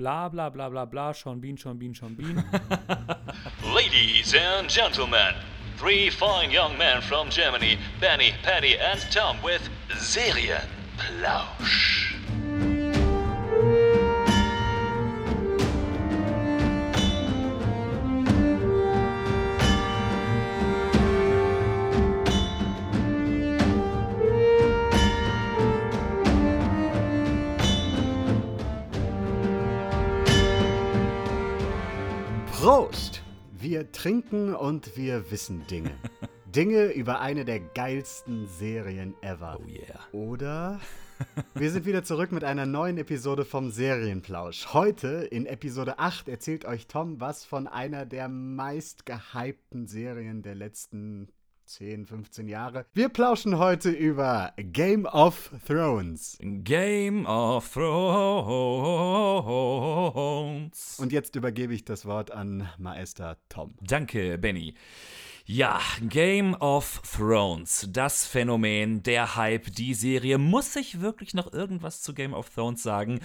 bla bla bla bla bla, Sean Bean, Sean Bean, Sean Bean. Ladies and gentlemen, three fine young men from Germany, Benny, Patty, and Tom with Serienplausch. Prost! Wir trinken und wir wissen Dinge. Dinge über eine der geilsten Serien ever. Oh yeah. Oder? Wir sind wieder zurück mit einer neuen Episode vom Serienplausch. Heute in Episode 8 erzählt euch Tom was von einer der meist gehypten Serien der letzten 10, 15 Jahre. Wir plauschen heute über Game of Thrones. Game of Thrones. Und jetzt übergebe ich das Wort an Maester Tom. Danke, Benny. Ja, Game of Thrones, das Phänomen, der Hype, die Serie. Muss ich wirklich noch irgendwas zu Game of Thrones sagen?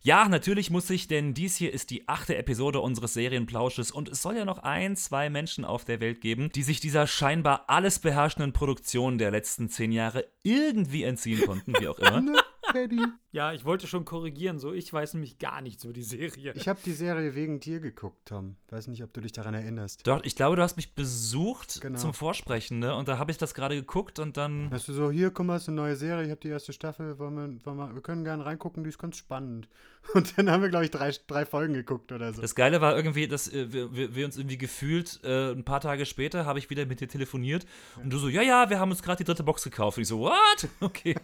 Ja, natürlich muss ich, denn dies hier ist die achte Episode unseres Serienplausches und es soll ja noch ein, zwei Menschen auf der Welt geben, die sich dieser scheinbar alles beherrschenden Produktion der letzten zehn Jahre irgendwie entziehen konnten, wie auch immer. Paddy. Ja, ich wollte schon korrigieren, so ich weiß nämlich gar nichts über die Serie. Ich habe die Serie wegen dir geguckt, Tom. Weiß nicht, ob du dich daran erinnerst. Doch, ich glaube, du hast mich besucht Genau. zum Vorsprechen, ne? Und da habe ich das gerade geguckt und dann. Weißt du so, hier, guck mal, ist eine neue Serie, ich habe die erste Staffel, wollen wir, wollen wir, wir können gerne reingucken, die ist ganz spannend. Und dann haben wir, glaube ich, drei, drei Folgen geguckt oder so. Das Geile war irgendwie, dass äh, wir, wir, uns irgendwie gefühlt, äh, ein paar Tage später habe ich wieder mit dir telefoniert und du so, ja, ja, wir haben uns gerade die dritte Box gekauft. Und ich so, what? Okay.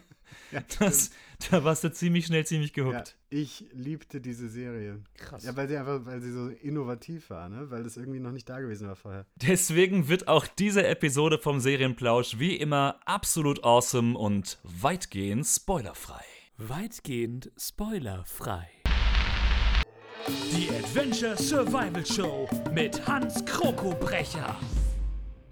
Ja, Das, da warst du ziemlich schnell ziemlich ja, gehuckt. ich liebte diese Serie. Krass. Ja, weil sie einfach, weil sie so innovativ war, ne? Weil das irgendwie noch nicht da gewesen war vorher. Deswegen wird auch diese Episode vom Serienplausch wie immer absolut awesome und weitgehend spoilerfrei. Weitgehend spoilerfrei. Die Adventure Survival Show mit Hans Krokobrecher.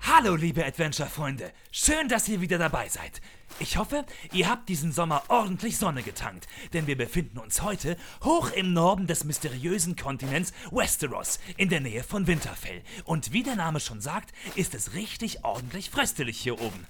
Hallo, liebe Adventure-Freunde. Schön, dass ihr wieder dabei seid. Ich hoffe, ihr habt diesen Sommer ordentlich Sonne getankt, denn wir befinden uns heute hoch im Norden des mysteriösen Kontinents Westeros, in der Nähe von Winterfell. Und wie der Name schon sagt, ist es richtig ordentlich fröstelig hier oben.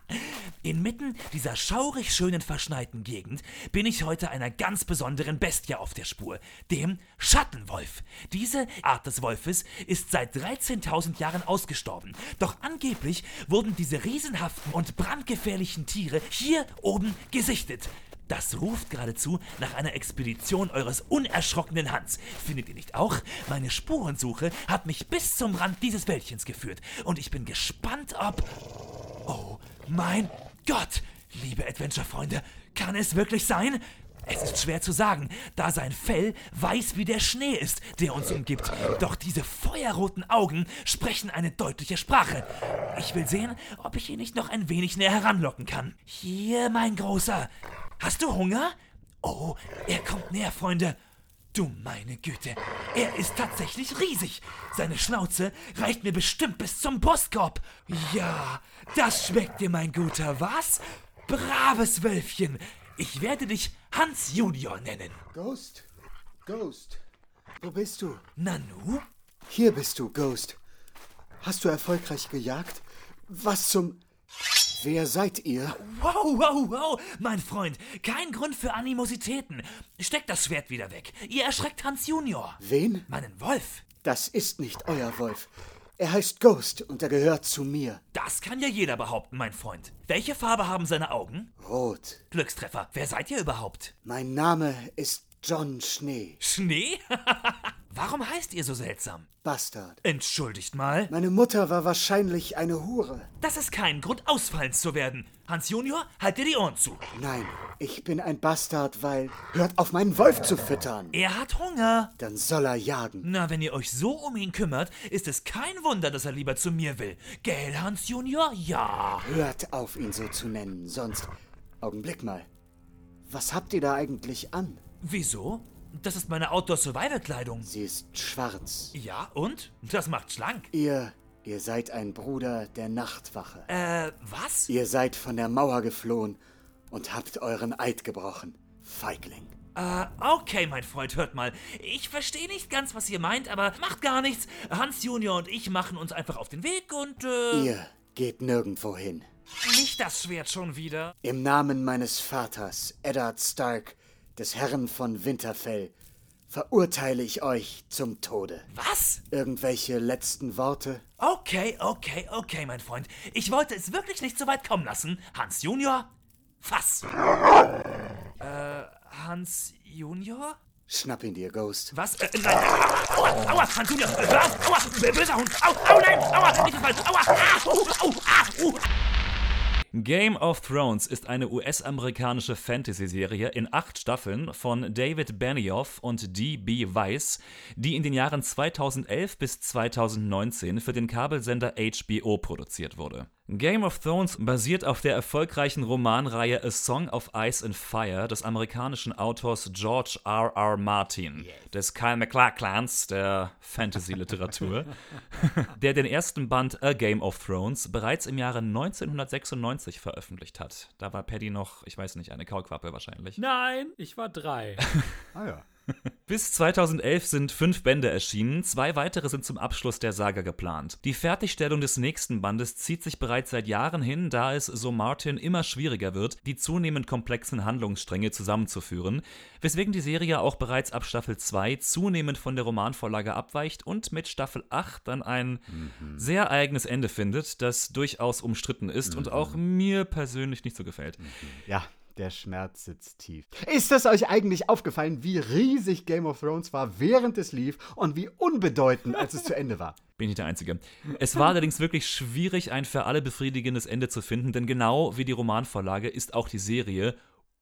Inmitten dieser schaurig schönen verschneiten Gegend bin ich heute einer ganz besonderen Bestie auf der Spur, dem Schattenwolf. Diese Art des Wolfes ist seit 13.000 Jahren ausgestorben, doch angeblich wurden diese riesenhaften und brandgefährlichen Tiere hier oben gesichtet. Das ruft geradezu nach einer Expedition eures unerschrockenen Hans. Findet ihr nicht auch? Meine Spurensuche hat mich bis zum Rand dieses Wäldchens geführt und ich bin gespannt, ob... Oh mein Gott! Liebe Adventure-Freunde, kann es wirklich sein? Es ist schwer zu sagen, da sein Fell weiß wie der Schnee ist, der uns umgibt. Doch diese feuerroten Augen sprechen eine deutliche Sprache. Ich will sehen, ob ich ihn nicht noch ein wenig näher heranlocken kann. Hier, mein Großer. Hast du Hunger? Oh, er kommt näher, Freunde. Du meine Güte, er ist tatsächlich riesig. Seine Schnauze reicht mir bestimmt bis zum Brustkorb. Ja, das schmeckt dir, mein Guter, was? Braves Wölfchen. Ich werde dich Hans Junior nennen. Ghost? Ghost? Wo bist du? Nanu? Hier bist du, Ghost. Hast du erfolgreich gejagt? Was zum... Wer seid ihr? Wow, wow, wow, mein Freund. Kein Grund für Animositäten. Steck das Schwert wieder weg. Ihr erschreckt Hans Junior. Wen? Meinen Wolf. Das ist nicht euer Wolf. Er heißt Ghost und er gehört zu mir. Das kann ja jeder behaupten, mein Freund. Welche Farbe haben seine Augen? Rot. Glückstreffer. Wer seid ihr überhaupt? Mein Name ist John Schnee. Schnee? Heißt ihr so seltsam? Bastard. Entschuldigt mal. Meine Mutter war wahrscheinlich eine Hure. Das ist kein Grund, ausfallend zu werden. Hans Junior, halt dir die Ohren zu. Nein, ich bin ein Bastard, weil... Hört auf, meinen Wolf zu füttern. Er hat Hunger. Dann soll er jagen. Na, wenn ihr euch so um ihn kümmert, ist es kein Wunder, dass er lieber zu mir will. Gell, Hans Junior? Ja. Hört auf, ihn so zu nennen, sonst... Augenblick mal. Was habt ihr da eigentlich an? Wieso? Das ist meine Outdoor-Survival-Kleidung. Sie ist schwarz. Ja, und? Das macht schlank. Ihr... Ihr seid ein Bruder der Nachtwache. Äh, was? Ihr seid von der Mauer geflohen und habt euren Eid gebrochen. Feigling. Äh, okay, mein Freund, hört mal. Ich verstehe nicht ganz, was ihr meint, aber macht gar nichts. Hans Junior und ich machen uns einfach auf den Weg und, äh, Ihr geht nirgendwo hin. nicht das Schwert schon wieder. Im Namen meines Vaters, Eddard Stark, des Herren von Winterfell, verurteile ich euch zum Tode. Was? Irgendwelche letzten Worte? Okay, okay, okay, mein Freund. Ich wollte es wirklich nicht so weit kommen lassen. Hans Junior? Fass. äh, Hans Junior? Schnapp ihn dir, Ghost. Was? Äh, nein, nein. Aua, aua, Hans Junior. Auf, aua, böser Hund. Au, au, nein, aua, nicht gefallen. Aua, ah, au, au, ah, uh. Game of Thrones ist eine US-amerikanische Fantasy-Serie in acht Staffeln von David Benioff und D.B. Weiss, die in den Jahren 2011 bis 2019 für den Kabelsender HBO produziert wurde. Game of Thrones basiert auf der erfolgreichen Romanreihe A Song of Ice and Fire des amerikanischen Autors George R. R. Martin, des Kyle MacLachlan's der Fantasy-Literatur, der den ersten Band A Game of Thrones bereits im Jahre 1996 veröffentlicht hat. Da war Paddy noch, ich weiß nicht, eine Kaulquappe wahrscheinlich. Nein, ich war drei. Ah ja. Bis 2011 sind fünf Bände erschienen, zwei weitere sind zum Abschluss der Saga geplant. Die Fertigstellung des nächsten Bandes zieht sich bereits seit Jahren hin, da es, so Martin, immer schwieriger wird, die zunehmend komplexen Handlungsstränge zusammenzuführen, weswegen die Serie auch bereits ab Staffel 2 zunehmend von der Romanvorlage abweicht und mit Staffel 8 dann ein sehr eigenes Ende findet, das durchaus umstritten ist und auch mir persönlich nicht so gefällt. Ja, der Schmerz sitzt tief. Ist es euch eigentlich aufgefallen, wie riesig Game of Thrones war, während es lief und wie unbedeutend, als es zu Ende war? Bin ich der Einzige. Es war allerdings wirklich schwierig, ein für alle befriedigendes Ende zu finden, denn genau wie die Romanvorlage ist auch die Serie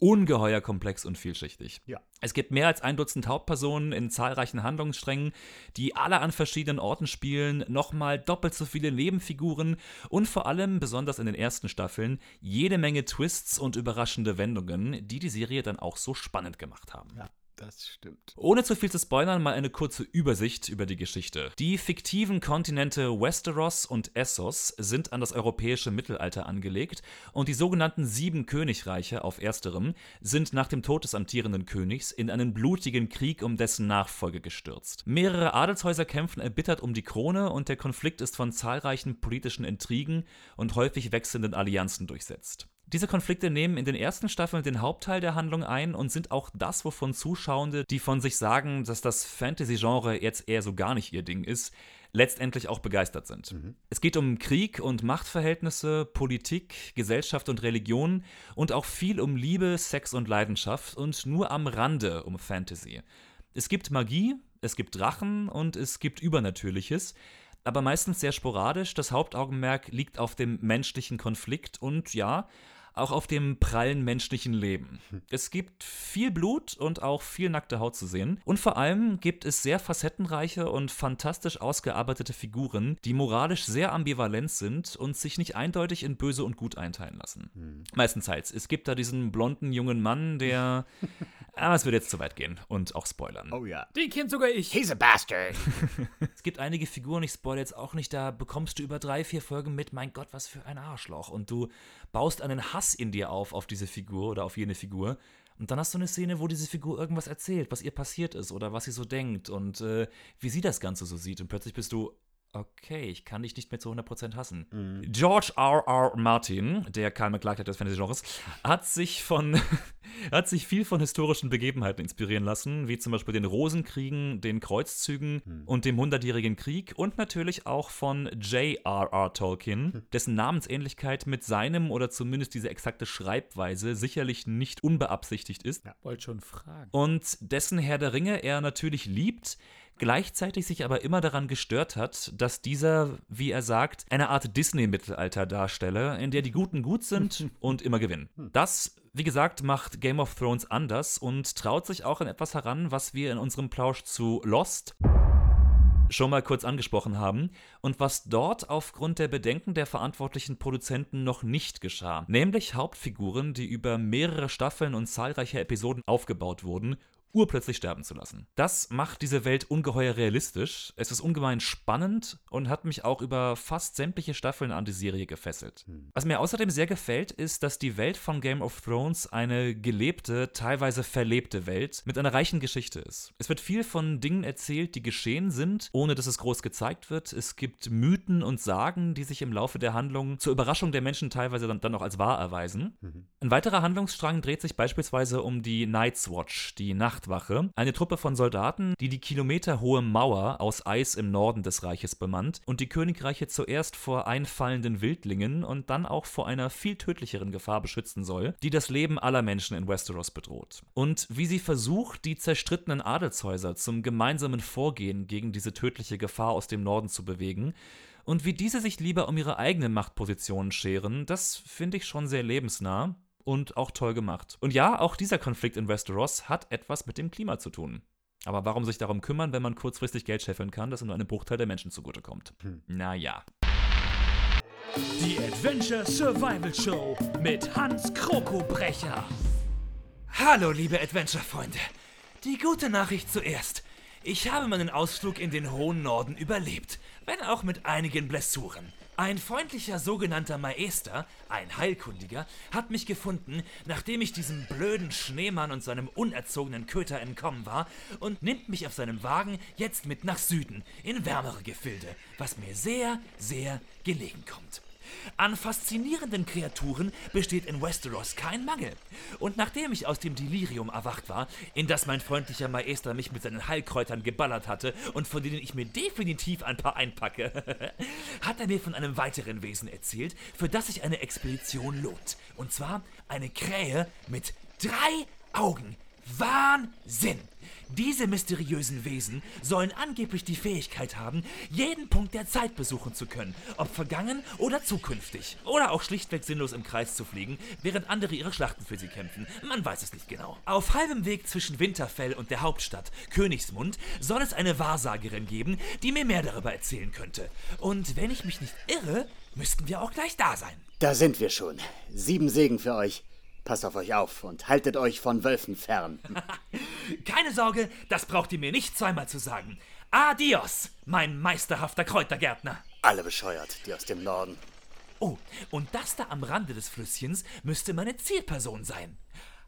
ungeheuer komplex und vielschichtig. Ja. Es gibt mehr als ein Dutzend Hauptpersonen in zahlreichen Handlungssträngen, die alle an verschiedenen Orten spielen, nochmal doppelt so viele Nebenfiguren und vor allem, besonders in den ersten Staffeln, jede Menge Twists und überraschende Wendungen, die die Serie dann auch so spannend gemacht haben. Ja, das stimmt. Ohne zu viel zu spoilern, mal eine kurze Übersicht über die Geschichte. Die fiktiven Kontinente Westeros und Essos sind an das europäische Mittelalter angelegt und die sogenannten Sieben Königreiche auf ersterem sind nach dem Tod des amtierenden Königs in einen blutigen Krieg um dessen Nachfolge gestürzt. Mehrere Adelshäuser kämpfen erbittert um die Krone und der Konflikt ist von zahlreichen politischen Intrigen und häufig wechselnden Allianzen durchsetzt. Diese Konflikte nehmen in den ersten Staffeln den Hauptteil der Handlung ein und sind auch das, wovon Zuschauende, die von sich sagen, dass das Fantasy-Genre jetzt eher so gar nicht ihr Ding ist, letztendlich auch begeistert sind. Es geht um Krieg und Machtverhältnisse, Politik, Gesellschaft und Religion und auch viel um Liebe, Sex und Leidenschaft und nur am Rande um Fantasy. Es gibt Magie, es gibt Drachen und es gibt Übernatürliches, aber meistens sehr sporadisch. Das Hauptaugenmerk liegt auf dem menschlichen Konflikt und ja, auch auf dem prallen menschlichen Leben. Es gibt viel Blut und auch viel nackte Haut zu sehen. Und vor allem gibt es sehr facettenreiche und fantastisch ausgearbeitete Figuren, die moralisch sehr ambivalent sind und sich nicht eindeutig in böse und gut einteilen lassen. Meistenteils. Es gibt da diesen blonden jungen Mann, der. Aber es würde jetzt zu weit gehen und auch spoilern. Oh ja. Den kennt sogar ich. He's a bastard. Es gibt einige Figuren, ich spoilere jetzt auch nicht, da bekommst du über drei, vier Folgen mit, mein Gott, was für ein Arschloch. Und du baust einen Hass in dir auf, auf diese Figur oder auf jene Figur. Und dann hast du eine Szene, wo diese Figur irgendwas erzählt, was ihr passiert ist oder was sie so denkt und äh, wie sie das Ganze so sieht. Und plötzlich bist du, okay, ich kann dich nicht mehr zu 100% hassen. George R. R. Martin, der Karl McLachlan des Fantasy-Genres, hat sich von hat sich viel von historischen Begebenheiten inspirieren lassen, wie zum Beispiel den Rosenkriegen, den Kreuzzügen und dem Hundertjährigen Krieg und natürlich auch von J.R.R. Tolkien, dessen Namensähnlichkeit mit seinem oder zumindest diese exakte Schreibweise sicherlich nicht unbeabsichtigt ist Wollte schon fragen. und dessen Herr der Ringe er natürlich liebt, gleichzeitig sich aber immer daran gestört hat, dass dieser, wie er sagt, eine Art Disney-Mittelalter darstelle, in der die Guten gut sind und immer gewinnen. Das, wie gesagt, macht Game of Thrones anders und traut sich auch an etwas heran, was wir in unserem Plausch zu Lost schon mal kurz angesprochen haben und was dort aufgrund der Bedenken der verantwortlichen Produzenten noch nicht geschah, nämlich Hauptfiguren, die über mehrere Staffeln und zahlreiche Episoden aufgebaut wurden, urplötzlich sterben zu lassen. Das macht diese Welt ungeheuer realistisch, es ist ungemein spannend und hat mich auch über fast sämtliche Staffeln an die Serie gefesselt. Was mir außerdem sehr gefällt, ist, dass die Welt von Game of Thrones eine gelebte, teilweise verlebte Welt mit einer reichen Geschichte ist. Es wird viel von Dingen erzählt, die geschehen sind, ohne dass es groß gezeigt wird. Es gibt Mythen und Sagen, die sich im Laufe der Handlung zur Überraschung der Menschen teilweise dann, dann auch als wahr erweisen. Ein weiterer Handlungsstrang dreht sich beispielsweise um die Night's Watch, die Nachtwache, eine Truppe von Soldaten, die die kilometerhohe Mauer aus Eis im Norden des Reiches bemannt und die Königreiche zuerst vor einfallenden Wildlingen und dann auch vor einer viel tödlicheren Gefahr beschützen soll, die das Leben aller Menschen in Westeros bedroht. Und wie sie versucht, die zerstrittenen Adelshäuser zum gemeinsamen Vorgehen gegen diese tödliche Gefahr aus dem Norden zu bewegen, und wie diese sich lieber um ihre eigenen Machtpositionen scheren, das finde ich schon sehr lebensnah und auch toll gemacht. Und ja, auch dieser Konflikt in Westeros hat etwas mit dem Klima zu tun. Aber warum sich darum kümmern, wenn man kurzfristig Geld scheffeln kann, das nur einem Bruchteil der Menschen zugutekommt? Naja. Die Adventure Survival Show mit Hans Krokobrecher. Hallo, liebe Adventure-Freunde. Die gute Nachricht zuerst. Ich habe meinen Ausflug in den hohen Norden überlebt, wenn auch mit einigen Blessuren. Ein freundlicher sogenannter Maester, ein Heilkundiger, hat mich gefunden, nachdem ich diesem blöden Schneemann und seinem unerzogenen Köter entkommen war, und nimmt mich auf seinem Wagen jetzt mit nach Süden, in wärmere Gefilde, was mir sehr, sehr gelegen kommt. An faszinierenden Kreaturen besteht in Westeros kein Mangel. Und nachdem ich aus dem Delirium erwacht war, in das mein freundlicher Maester mich mit seinen Heilkräutern geballert hatte und von denen ich mir definitiv ein paar einpacke, hat er mir von einem weiteren Wesen erzählt, für das sich eine Expedition lohnt. Und zwar eine Krähe mit drei Augen. Wahnsinn! Diese mysteriösen Wesen sollen angeblich die Fähigkeit haben, jeden Punkt der Zeit besuchen zu können, ob vergangen oder zukünftig. Oder auch schlichtweg sinnlos im Kreis zu fliegen, während andere ihre Schlachten für sie kämpfen. Man weiß es nicht genau. Auf halbem Weg zwischen Winterfell und der Hauptstadt, Königsmund, soll es eine Wahrsagerin geben, die mir mehr darüber erzählen könnte. Und wenn ich mich nicht irre, müssten wir auch gleich da sein. Da sind wir schon. Sieben Segen für euch. Passt auf euch auf und haltet euch von Wölfen fern. Keine Sorge, das braucht ihr mir nicht zweimal zu sagen. Adios, mein meisterhafter Kräutergärtner. Alle bescheuert, die aus dem Norden. Oh, und das da am Rande des Flüsschens müsste meine Zielperson sein.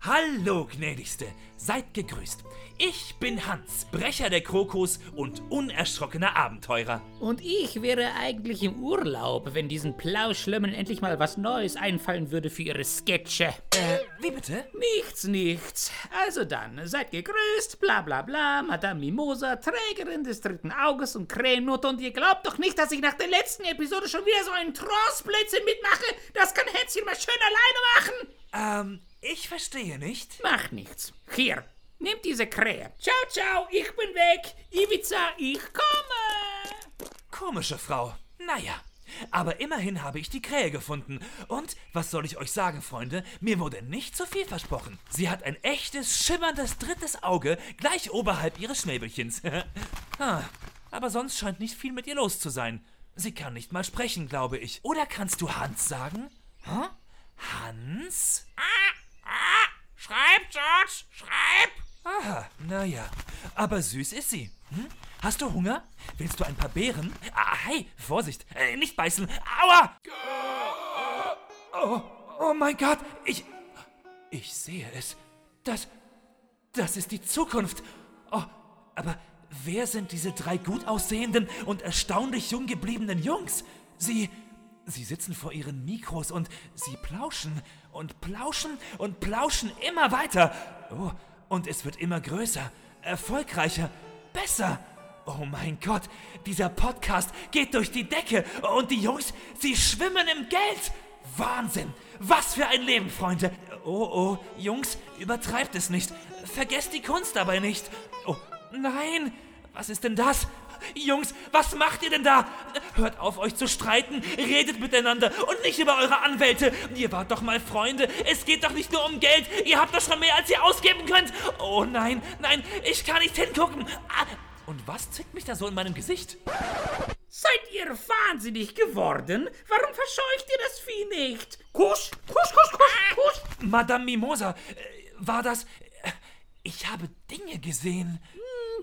Hallo, gnädigste, seid gegrüßt. Ich bin Hans, Brecher der Krokos und unerschrockener Abenteurer. Und ich wäre eigentlich im Urlaub, wenn diesen Plauschlömmen endlich mal was Neues einfallen würde für ihre Sketche. Äh, wie bitte? Nichts, nichts. Also dann, seid gegrüßt, bla bla bla, Madame Mimosa, Trägerin des dritten Auges und Krähenmutter. Und ihr glaubt doch nicht, dass ich nach der letzten Episode schon wieder so einen Trossblödsinn mitmache? Das kann Hätzchen mal schön alleine machen. Ähm, ich verstehe nicht. Macht nichts. Hier, nehmt diese Krähe. Ciao, ciao, ich bin weg. Ibiza, ich komme. Komische Frau. Naja. Aber immerhin habe ich die Krähe gefunden. Und, was soll ich euch sagen, Freunde? Mir wurde nicht zu viel versprochen. Sie hat ein echtes, schimmerndes drittes Auge gleich oberhalb ihres Schnäbelchens. ah, aber sonst scheint nicht viel mit ihr los zu sein. Sie kann nicht mal sprechen, glaube ich. Oder kannst du Hans sagen? Hä? Hans? Schreib, George, schreib! Aha, naja. Aber süß ist sie. Hm? Hast du Hunger? Willst du ein paar Beeren? Ah, hey, Vorsicht, äh, nicht beißen. Aua! Oh, oh mein Gott, ich. Ich sehe es. Das. Das ist die Zukunft. Oh, aber wer sind diese drei gut aussehenden und erstaunlich jung gebliebenen Jungs? Sie. Sie sitzen vor ihren Mikros und sie plauschen und plauschen und plauschen immer weiter. Oh, und es wird immer größer, erfolgreicher, besser. Oh mein Gott, dieser Podcast geht durch die Decke und die Jungs, sie schwimmen im Geld. Wahnsinn! Was für ein Leben, Freunde! Oh, oh, Jungs, übertreibt es nicht. Vergesst die Kunst dabei nicht. Oh, nein! Was ist denn das? Jungs, was macht ihr denn da? Hört auf, euch zu streiten, redet miteinander und nicht über eure Anwälte. Ihr wart doch mal Freunde. Es geht doch nicht nur um Geld. Ihr habt doch schon mehr, als ihr ausgeben könnt. Oh nein, nein, ich kann nicht hingucken. Ah, Und was zwickt mich da so in meinem Gesicht? Seid ihr wahnsinnig geworden? Warum verscheucht ihr das Vieh nicht? Kuss, Kuss, Kuss, Kuss, Kuss. Madame Mimosa, äh, war das. äh, Ich habe Dinge gesehen.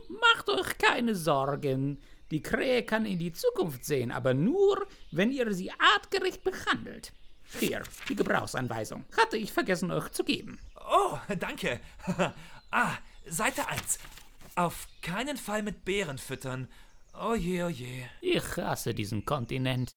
Macht euch keine Sorgen. Die Krähe kann in die Zukunft sehen, aber nur, wenn ihr sie artgerecht behandelt. Hier, die Gebrauchsanweisung. Hatte ich vergessen, euch zu geben. Oh, danke. ah, Seite 1. Auf keinen Fall mit Bären füttern. Oh je, oh je. Ich hasse diesen Kontinent.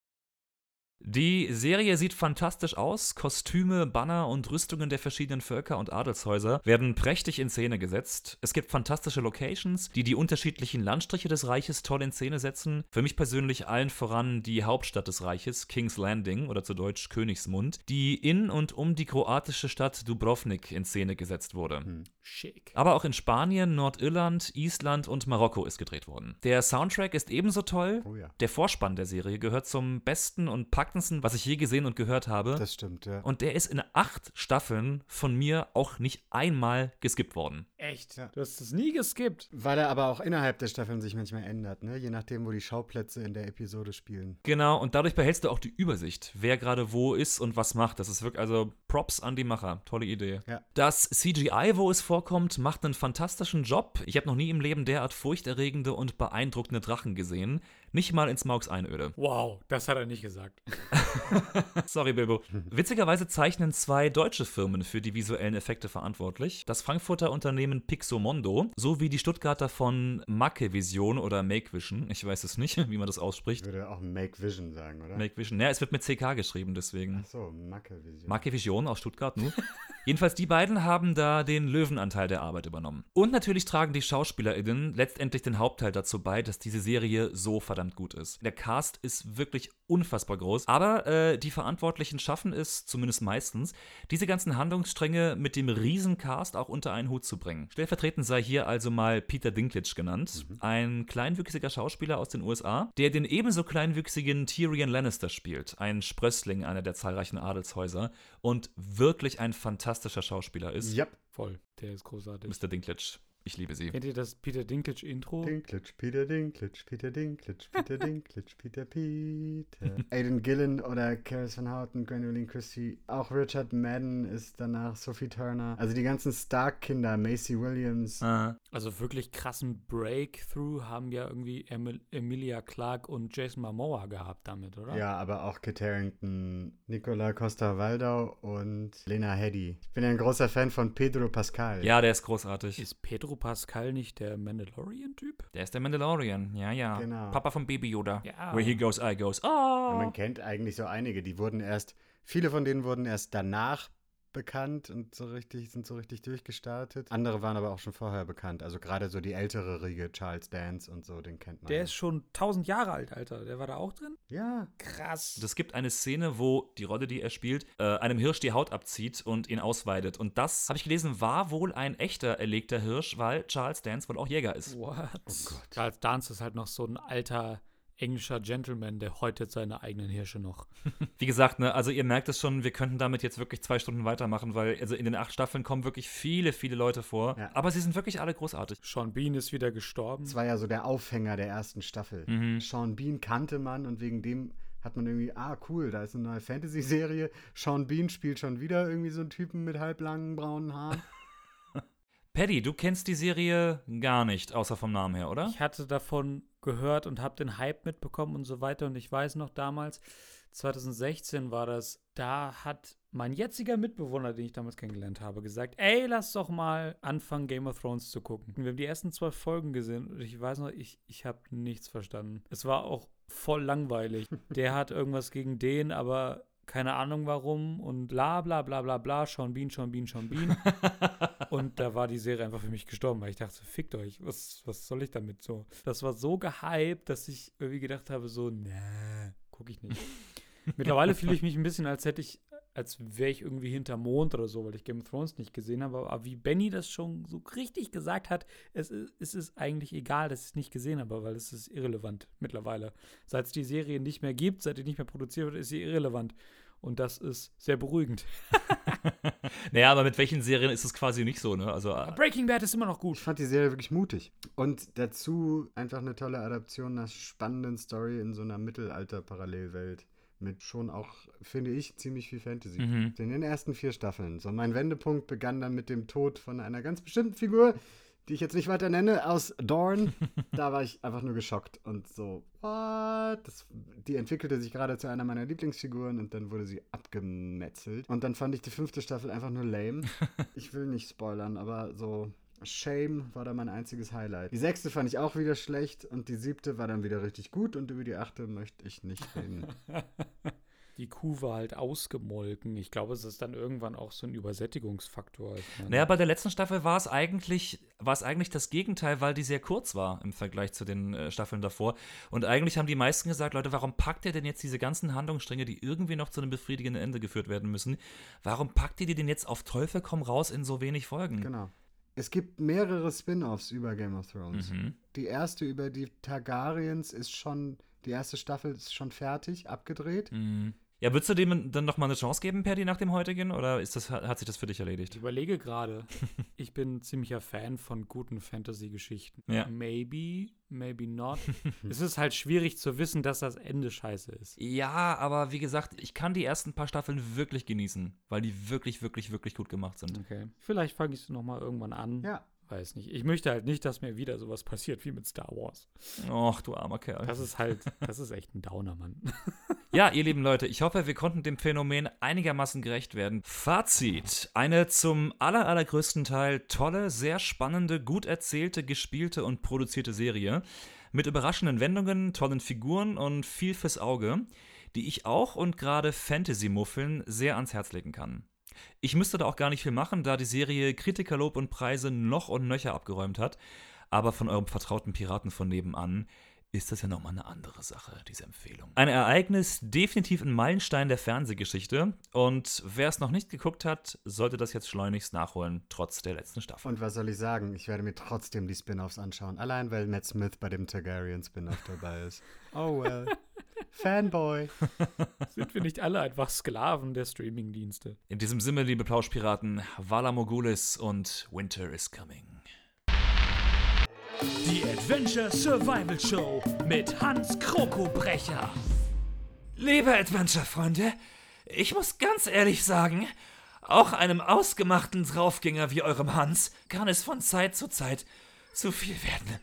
Die Serie sieht fantastisch aus. Kostüme, Banner und Rüstungen der verschiedenen Völker und Adelshäuser werden prächtig in Szene gesetzt. Es gibt fantastische Locations, die die unterschiedlichen Landstriche des Reiches toll in Szene setzen. Für mich persönlich allen voran die Hauptstadt des Reiches, King's Landing oder zu Deutsch Königsmund, die in und um die kroatische Stadt Dubrovnik in Szene gesetzt wurde. Schick. Aber auch in Spanien, Nordirland, Island und Marokko ist gedreht worden. Der Soundtrack ist ebenso toll. Oh ja. Der Vorspann der Serie gehört zum besten und packendsten, was ich je gesehen und gehört habe. Das stimmt, ja. und der ist in acht Staffeln von mir auch nicht einmal geskippt worden. Echt? Ja. Du hast es nie geskippt. Weil er aber auch innerhalb der Staffeln sich manchmal ändert, ne? Je nachdem, wo die Schauplätze in der Episode spielen. Genau, und dadurch behältst du auch die Übersicht, wer gerade wo ist und was macht. Das ist wirklich, also Props an die Macher. Tolle Idee. Ja. Das CGI, wo es vorkommt, macht einen fantastischen Job. Ich habe noch nie im Leben derart furchterregende und beeindruckende Drachen gesehen. Nicht mal in Smaugs Einöde. Wow, das hat er nicht gesagt. Sorry, Bilbo. Witzigerweise zeichnen zwei deutsche Firmen für die visuellen Effekte verantwortlich. Das Frankfurter Unternehmen Pixomondo sowie die Stuttgarter von Makevision oder Makevision. Ich weiß es nicht, wie man das Ich ausspricht. würde auch Make Vision sagen, oder? Makevision. Ja, es wird mit CK geschrieben, deswegen. Ach so, Macke Vision. Makevision aus Stuttgart, nur. Jedenfalls, die beiden haben da den Löwenanteil der Arbeit übernommen. Und natürlich tragen die SchauspielerInnen letztendlich den Hauptteil dazu bei, dass diese Serie so verdammt gut ist. Der Cast ist wirklich unfassbar groß, aber äh, die Verantwortlichen schaffen es, zumindest meistens, diese ganzen Handlungsstränge mit dem Riesencast auch unter einen Hut zu bringen. Stellvertretend sei hier also mal Peter Dinklage genannt, ein kleinwüchsiger Schauspieler aus den USA, der den ebenso kleinwüchsigen Tyrion Lannister spielt, ein Sprössling einer der zahlreichen Adelshäuser und wirklich ein fantastischer Schauspieler ist. Yep. Voll, der ist großartig. Mr. Dinklage, ich liebe sie. Kennt ihr das Peter Dinklage Intro? Dinklage, Peter Dinklage, Peter Dinklage, Peter Dinklage, Peter Peter. Aidan Gillen oder Karis Van Houten, Gwendoline Christie, auch Richard Madden ist danach, Sophie Turner. Also die ganzen Stark-Kinder, Macy Williams. Ah, Also wirklich krassen Breakthrough haben ja irgendwie Emil Emilia Clarke und Jason Momoa gehabt damit, oder? Ja, aber auch Kit Harington, Nicola Costa-Waldau und Lena Headey. Ich bin ja ein großer Fan von Pedro Pascal. ja, der ist großartig. Ist Pedro Pascal nicht der Mandalorian-Typ? Der ist der Mandalorian, ja, ja. Genau. Papa von Baby Yoda. Ja. Where he goes, I goes. Ja, Oh. man kennt eigentlich so einige, die wurden erst, viele von denen wurden erst danach bekannt und so richtig, sind so richtig durchgestartet. Andere waren aber auch schon vorher bekannt. Also gerade so die ältere Riege, Charles Dance und so, den kennt man. Der ja. ist schon 1000 Jahre alt, Alter. Der war da auch drin? Ja, Krass. Es gibt eine Szene, wo die Rolle, die er spielt, äh, einem Hirsch die Haut abzieht und ihn ausweidet. Und das, habe ich gelesen, war wohl ein echter erlegter Hirsch, weil Charles Dance wohl auch Jäger ist. What? Oh Gott. Charles Dance ist halt noch so ein alter englischer Gentleman, der häutet seine eigenen Hirsche noch. Wie gesagt, ne, also ihr merkt es schon, wir könnten damit jetzt wirklich zwei Stunden weitermachen, weil also in den acht Staffeln kommen wirklich viele, viele Leute vor. Ja. Aber sie sind wirklich alle großartig. Sean Bean ist wieder gestorben. das war ja so der Aufhänger der ersten Staffel. Mhm. Sean Bean kannte man und wegen dem hat man irgendwie, ah cool, da ist eine neue Fantasy-Serie. Sean Bean spielt schon wieder irgendwie so einen Typen mit halblangen braunen Haaren. Paddy, du kennst die Serie gar nicht, außer vom Namen her, oder? Ich hatte davon gehört und habe den Hype mitbekommen und so weiter. Und ich weiß noch damals, 2016 war das, da hat mein jetziger Mitbewohner, den ich damals kennengelernt habe, gesagt, ey, lass doch mal anfangen, Game of Thrones zu gucken. Wir haben die ersten zwei Folgen gesehen und ich weiß noch, ich, ich habe nichts verstanden. Es war auch voll langweilig. Der hat irgendwas gegen den, aber keine Ahnung warum und bla bla bla bla bla, Sean Bean, Sean Bean, Sean Bean. Und da war die Serie einfach für mich gestorben, weil ich dachte, fickt euch, was, was soll ich damit so? Das war so gehypt, dass ich irgendwie gedacht habe, so, nee, gucke ich nicht. Mittlerweile fühle ich mich ein bisschen, als hätte ich, als wäre ich irgendwie hinter Mond oder so, weil ich Game of Thrones nicht gesehen habe. Aber wie Benny das schon so richtig gesagt hat, es ist, es ist eigentlich egal, dass ich es nicht gesehen habe, weil es ist irrelevant mittlerweile. Seit es die Serie nicht mehr gibt, seit die nicht mehr produziert wird, ist sie irrelevant. Und das ist sehr beruhigend. Naja, aber mit welchen Serien ist es quasi nicht so, ne? Also, äh, Breaking Bad ist immer noch gut. Ich fand die Serie wirklich mutig. Und dazu einfach eine tolle Adaption einer spannenden Story in so einer Mittelalter-Parallelwelt. mit schon auch, finde ich, ziemlich viel Fantasy. Mhm. In den ersten vier Staffeln. So, mein Wendepunkt begann dann mit dem Tod von einer ganz bestimmten Figur, die ich jetzt nicht weiter nenne, aus Dorn. da war ich einfach nur geschockt und so, what? Das, die entwickelte sich gerade zu einer meiner Lieblingsfiguren und dann wurde sie abgemetzelt. Und dann fand ich die fünfte Staffel einfach nur lame. Ich will nicht spoilern, aber so. Shame war da mein einziges Highlight. Die sechste fand ich auch wieder schlecht und die siebte war dann wieder richtig gut und über die achte möchte ich nicht reden. Die Kuh war halt ausgemolken. Ich glaube, es ist dann irgendwann auch so ein Übersättigungsfaktor. Naja, bei der letzten Staffel war es eigentlich, war es eigentlich das Gegenteil, weil die sehr kurz war im Vergleich zu den äh, Staffeln davor. Und eigentlich haben die meisten gesagt, Leute, warum packt ihr denn jetzt diese ganzen Handlungsstränge, die irgendwie noch zu einem befriedigenden Ende geführt werden müssen, warum packt ihr die denn jetzt auf Teufel komm raus in so wenig Folgen? Genau. Es gibt mehrere Spin-offs über Game of Thrones. Mhm. Die erste über die Targaryens ist schon, die erste Staffel ist schon fertig, abgedreht. Mhm. Ja, würdest du dem dann noch mal eine Chance geben, Perdi, nach dem heutigen? Oder ist das, hat sich das für dich Ich erledigt? überlege gerade. Ich bin ein ziemlicher Fan von guten Fantasy-Geschichten. Ja. Maybe, maybe not. es ist halt schwierig zu wissen, dass das Ende scheiße ist. Ja, aber wie gesagt, ich kann die ersten paar Staffeln wirklich genießen, weil die wirklich, wirklich, wirklich gut gemacht sind. Okay. Vielleicht fange ich es nochmal irgendwann an. Ja. Weiß nicht. Ich möchte halt nicht, dass mir wieder sowas passiert wie mit Star Wars. Och, du armer Kerl. Das ist halt, das ist echt ein Downer, Mann. Ja, ihr lieben Leute, ich hoffe, wir konnten dem Phänomen einigermaßen gerecht werden. Fazit: Eine zum aller, allergrößten Teil tolle, sehr spannende, gut erzählte, gespielte und produzierte Serie. Mit überraschenden Wendungen, tollen Figuren und viel fürs Auge, die ich auch und gerade Fantasy-Muffeln sehr ans Herz legen kann. Ich müsste da auch gar nicht viel machen, da die Serie Kritikerlob und Preise noch und nöcher abgeräumt hat. Aber von eurem vertrauten Piraten von nebenan ist das ja nochmal eine andere Sache, diese Empfehlung. Ein Ereignis, definitiv ein Meilenstein der Fernsehgeschichte. Und wer es noch nicht geguckt hat, sollte das jetzt schleunigst nachholen, trotz der letzten Staffel. Und was soll ich sagen? Ich werde mir trotzdem die Spin-offs anschauen. Allein weil Matt Smith bei dem Targaryen Spin-off dabei ist. Oh well. Fanboy. Sind wir nicht alle einfach Sklaven der Streamingdienste? In diesem Sinne, liebe Plauschpiraten, Vala Mogulis und Winter is Coming. Die Adventure Survival Show mit Hans Krokobrecher. Liebe Adventure-Freunde, ich muss ganz ehrlich sagen, auch einem ausgemachten Draufgänger wie eurem Hans kann es von Zeit zu Zeit zu viel werden.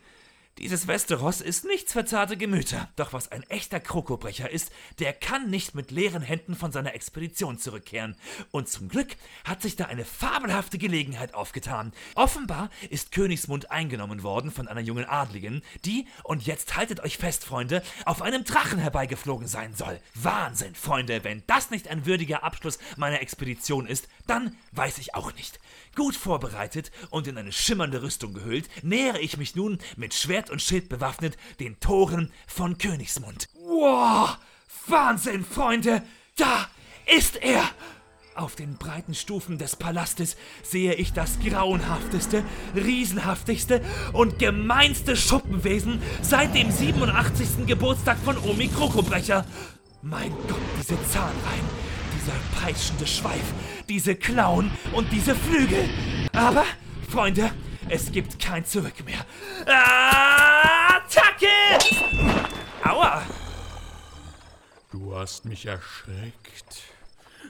Dieses Westeros ist nichts für zarte Gemüter. Doch was ein echter Krokobrecher ist, der kann nicht mit leeren Händen von seiner Expedition zurückkehren. Und zum Glück hat sich da eine fabelhafte Gelegenheit aufgetan. Offenbar ist Königsmund eingenommen worden von einer jungen Adligen, die, und jetzt haltet euch fest, Freunde, auf einem Drachen herbeigeflogen sein soll. Wahnsinn, Freunde, wenn das nicht ein würdiger Abschluss meiner Expedition ist, dann weiß ich auch nicht. Gut vorbereitet und in eine schimmernde Rüstung gehüllt, nähere ich mich nun mit Schwert und Schild bewaffnet den Toren von Königsmund. Wow! Wahnsinn, Freunde! Da ist er! Auf den breiten Stufen des Palastes sehe ich das grauenhafteste, riesenhaftigste und gemeinste Schuppenwesen seit dem 87. Geburtstag von Omi Krokobrecher. Mein Gott, diese Zahnreihen, dieser peitschende Schweif, diese Klauen und diese Flügel. Aber, Freunde, es gibt kein Zurück mehr. Attacke! Aua! Du hast mich erschreckt.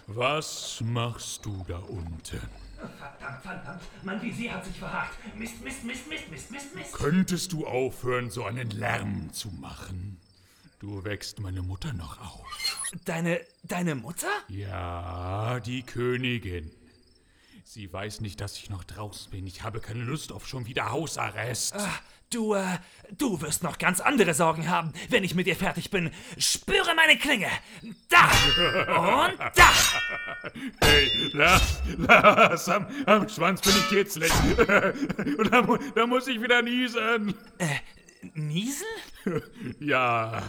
Was machst du da unten? Verdammt, verdammt, mein Visier hat sich verhakt. Mist, Mist, Mist, Mist, Mist, Mist, Mist. Könntest du aufhören, so einen Lärm zu machen? Du wächst meine Mutter noch auf. Deine, deine Mutter? Ja, die Königin. Sie weiß nicht, dass ich noch draußen bin. Ich habe keine Lust auf schon wieder Hausarrest. Du, äh, du wirst noch ganz andere Sorgen haben, wenn ich mit dir fertig bin. Spüre meine Klinge. Da und da. Hey, lass, lass, am, am Schwanz bin ich kitzlig. Und da, da muss ich wieder niesen. Niesen? Ja,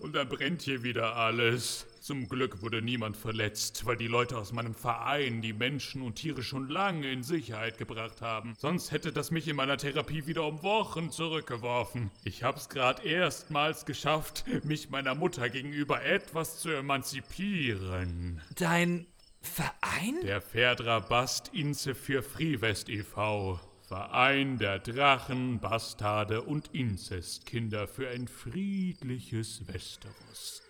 und dann brennt hier wieder alles. Zum Glück wurde niemand verletzt, weil die Leute aus meinem Verein die Menschen und Tiere schon lange in Sicherheit gebracht haben. Sonst hätte das mich in meiner Therapie wieder um Wochen zurückgeworfen. Ich hab's gerade erstmals geschafft, mich meiner Mutter gegenüber etwas zu emanzipieren. Dein Verein? Der Ferdra Bast Inze für Freewest e.V. Verein der Drachen, Bastarde und Inzestkinder für ein friedliches Westeros.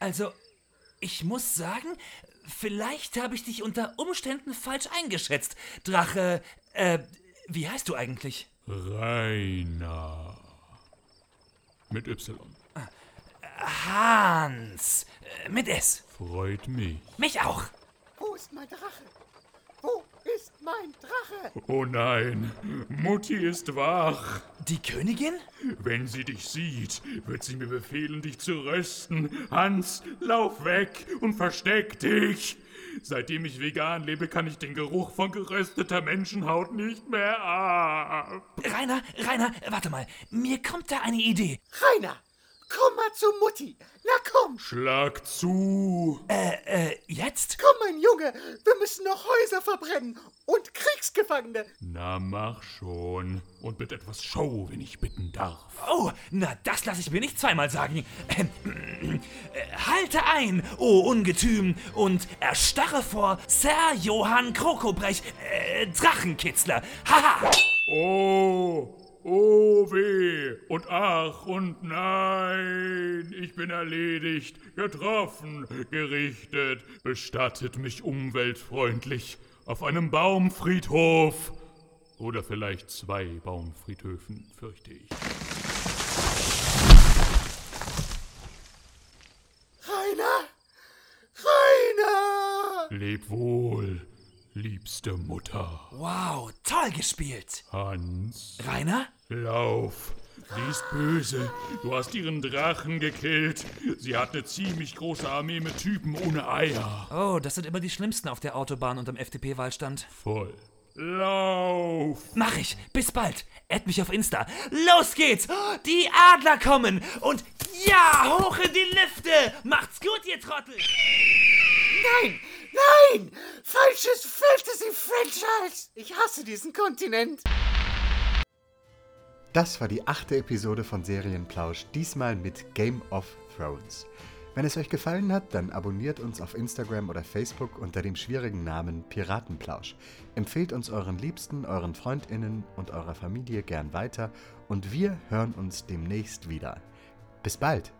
Also, ich muss sagen, vielleicht habe ich dich unter Umständen falsch eingeschätzt. Drache, äh, wie heißt du eigentlich? Rainer. Mit Y. Hans. Äh, Mit S. Freut mich. Mich auch. Wo ist mein Drache? Mein Drache? Oh nein, Mutti ist wach. Die Königin? Wenn sie dich sieht, wird sie mir befehlen, dich zu rösten. Hans, lauf weg und versteck dich. Seitdem ich vegan lebe, kann ich den Geruch von gerösteter Menschenhaut nicht mehr ab. Rainer, Rainer, warte mal. Mir kommt da eine Idee. Rainer, komm mal zu Mutti. Na komm, Schlag zu. Äh, jetzt? komm, mein Junge. Wir müssen noch Häuser verbrennen und Kriegsgefangene. Na, mach schon. Und mit etwas Show, wenn ich bitten darf. Oh, na, das lasse ich mir nicht zweimal sagen. Ähm, äh, halte ein, o Ungetüm, und erstarre vor Sir Johann Krokobrech, äh, Drachenkitzler. Haha! Oh, oh weh und ach und nein, ich bin erledigt, getroffen, gerichtet, bestattet mich umweltfreundlich auf einem Baumfriedhof. Oder vielleicht zwei Baumfriedhöfen, fürchte ich. Rainer! Rainer! Leb wohl, liebste Mutter. Wow, toll gespielt. Hans, Rainer? lauf. Sie ist böse. Du hast ihren Drachen gekillt. Sie hat eine ziemlich große Armee mit Typen ohne Eier. Oh, das sind immer die Schlimmsten auf der Autobahn und am FDP-Wahlstand. Voll. Lauf! Mach ich. Bis bald. Add mich auf Insta. Los geht's. Die Adler kommen. Und ja, hoch in die Lüfte. Macht's gut, ihr Trottel. Nein! Nein! Falsches Fantasy-Franchise! Ich hasse diesen Kontinent! Das war die achte Episode von Serienplausch, diesmal mit Game of Thrones. Wenn es euch gefallen hat, dann abonniert uns auf Instagram oder Facebook unter dem schwierigen Namen Piratenplausch. Empfehlt uns euren Liebsten, euren Freundinnen und eurer Familie gern weiter und wir hören uns demnächst wieder. Bis bald!